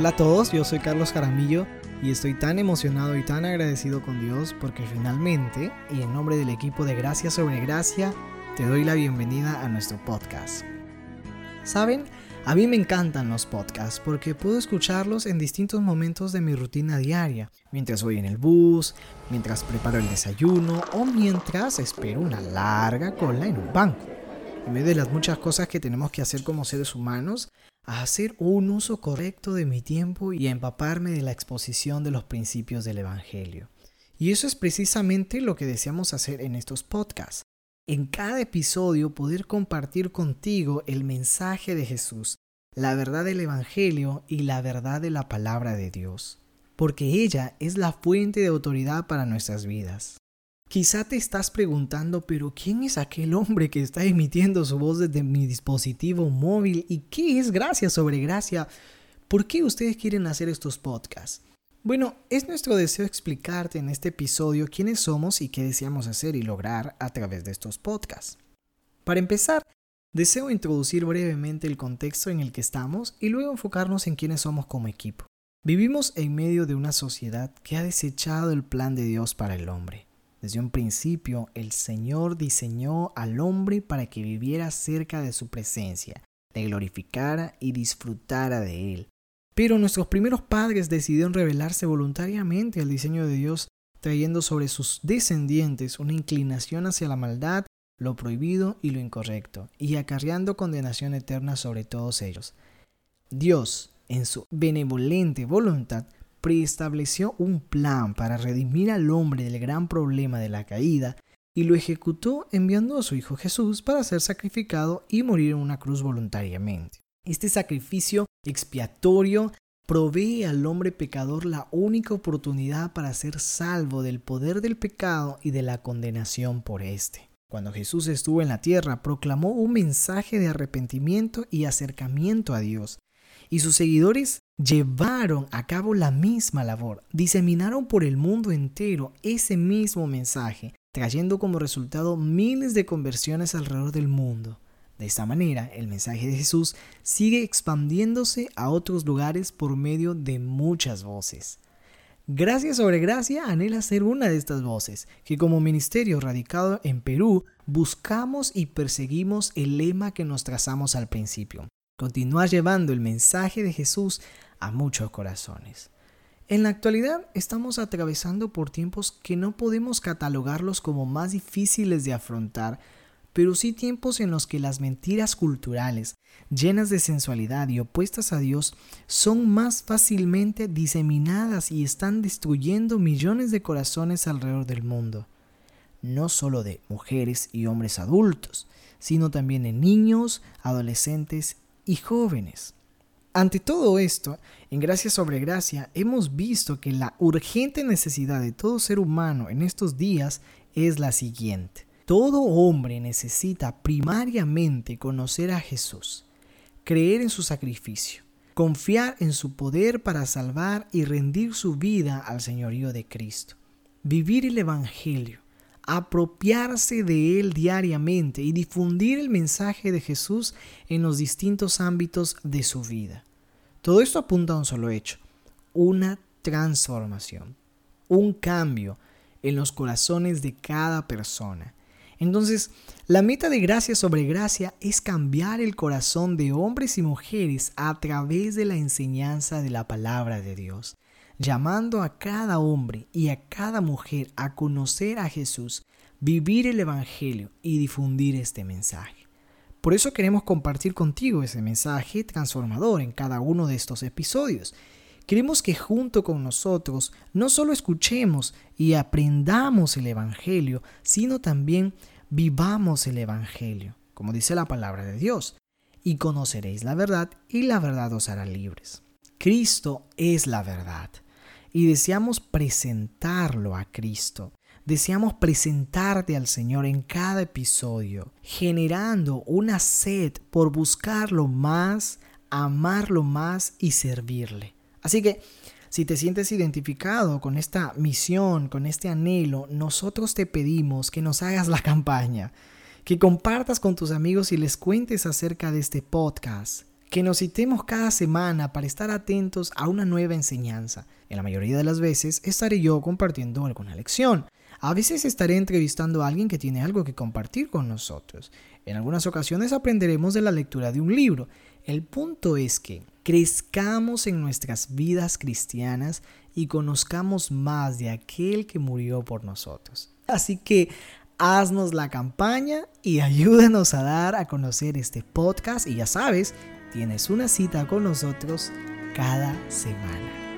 Hola a todos, yo soy Carlos Jaramillo y estoy tan emocionado y tan agradecido con Dios porque finalmente, y en nombre del equipo de Gracia sobre Gracia, te doy la bienvenida a nuestro podcast. ¿Saben? A mí me encantan los podcasts porque puedo escucharlos en distintos momentos de mi rutina diaria, mientras voy en el bus, mientras preparo el desayuno o mientras espero una larga cola en un banco. En medio de las muchas cosas que tenemos que hacer como seres humanos, a hacer un uso correcto de mi tiempo y a empaparme de la exposición de los principios del Evangelio. Y eso es precisamente lo que deseamos hacer en estos podcasts. En cada episodio poder compartir contigo el mensaje de Jesús, la verdad del Evangelio y la verdad de la palabra de Dios, porque ella es la fuente de autoridad para nuestras vidas. Quizá te estás preguntando, pero ¿quién es aquel hombre que está emitiendo su voz desde mi dispositivo móvil? ¿Y qué es gracia sobre gracia? ¿Por qué ustedes quieren hacer estos podcasts? Bueno, es nuestro deseo explicarte en este episodio quiénes somos y qué deseamos hacer y lograr a través de estos podcasts. Para empezar, deseo introducir brevemente el contexto en el que estamos y luego enfocarnos en quiénes somos como equipo. Vivimos en medio de una sociedad que ha desechado el plan de Dios para el hombre. Desde un principio, el Señor diseñó al hombre para que viviera cerca de su presencia, le glorificara y disfrutara de él. Pero nuestros primeros padres decidieron rebelarse voluntariamente al diseño de Dios, trayendo sobre sus descendientes una inclinación hacia la maldad, lo prohibido y lo incorrecto, y acarreando condenación eterna sobre todos ellos. Dios, en su benevolente voluntad, preestableció un plan para redimir al hombre del gran problema de la caída y lo ejecutó enviando a su Hijo Jesús para ser sacrificado y morir en una cruz voluntariamente. Este sacrificio expiatorio provee al hombre pecador la única oportunidad para ser salvo del poder del pecado y de la condenación por éste. Cuando Jesús estuvo en la tierra, proclamó un mensaje de arrepentimiento y acercamiento a Dios, y sus seguidores llevaron a cabo la misma labor, diseminaron por el mundo entero ese mismo mensaje, trayendo como resultado miles de conversiones alrededor del mundo. De esta manera, el mensaje de Jesús sigue expandiéndose a otros lugares por medio de muchas voces. Gracia sobre Gracia anhela ser una de estas voces, que como ministerio radicado en Perú buscamos y perseguimos el lema que nos trazamos al principio, continuar llevando el mensaje de Jesús a muchos corazones. En la actualidad estamos atravesando por tiempos que no podemos catalogarlos como más difíciles de afrontar, pero sí tiempos en los que las mentiras culturales, llenas de sensualidad y opuestas a Dios, son más fácilmente diseminadas y están destruyendo millones de corazones alrededor del mundo. No solo de mujeres y hombres adultos, sino también de niños, adolescentes y jóvenes. Ante todo esto, en Gracia sobre Gracia, hemos visto que la urgente necesidad de todo ser humano en estos días es la siguiente. Todo hombre necesita primariamente conocer a Jesús, creer en su sacrificio, confiar en su poder para salvar y rendir su vida al señorío de Cristo, vivir el Evangelio, apropiarse de él diariamente y difundir el mensaje de Jesús en los distintos ámbitos de su vida. Todo esto apunta a un solo hecho, una transformación, un cambio en los corazones de cada persona. Entonces, la meta de gracia sobre gracia es cambiar el corazón de hombres y mujeres a través de la enseñanza de la palabra de Dios llamando a cada hombre y a cada mujer a conocer a Jesús, vivir el Evangelio y difundir este mensaje. Por eso queremos compartir contigo ese mensaje transformador en cada uno de estos episodios. Queremos que junto con nosotros no solo escuchemos y aprendamos el Evangelio, sino también vivamos el Evangelio, como dice la palabra de Dios, y conoceréis la verdad y la verdad os hará libres. Cristo es la verdad y deseamos presentarlo a Cristo. Deseamos presentarte al Señor en cada episodio, generando una sed por buscarlo más, amarlo más y servirle. Así que, si te sientes identificado con esta misión, con este anhelo, nosotros te pedimos que nos hagas la campaña, que compartas con tus amigos y les cuentes acerca de este podcast que nos citemos cada semana para estar atentos a una nueva enseñanza. En la mayoría de las veces estaré yo compartiendo alguna lección. A veces estaré entrevistando a alguien que tiene algo que compartir con nosotros. En algunas ocasiones aprenderemos de la lectura de un libro. El punto es que crezcamos en nuestras vidas cristianas y conozcamos más de aquel que murió por nosotros. Así que haznos la campaña y ayúdanos a dar a conocer este podcast y ya sabes, tienes una cita con nosotros cada semana.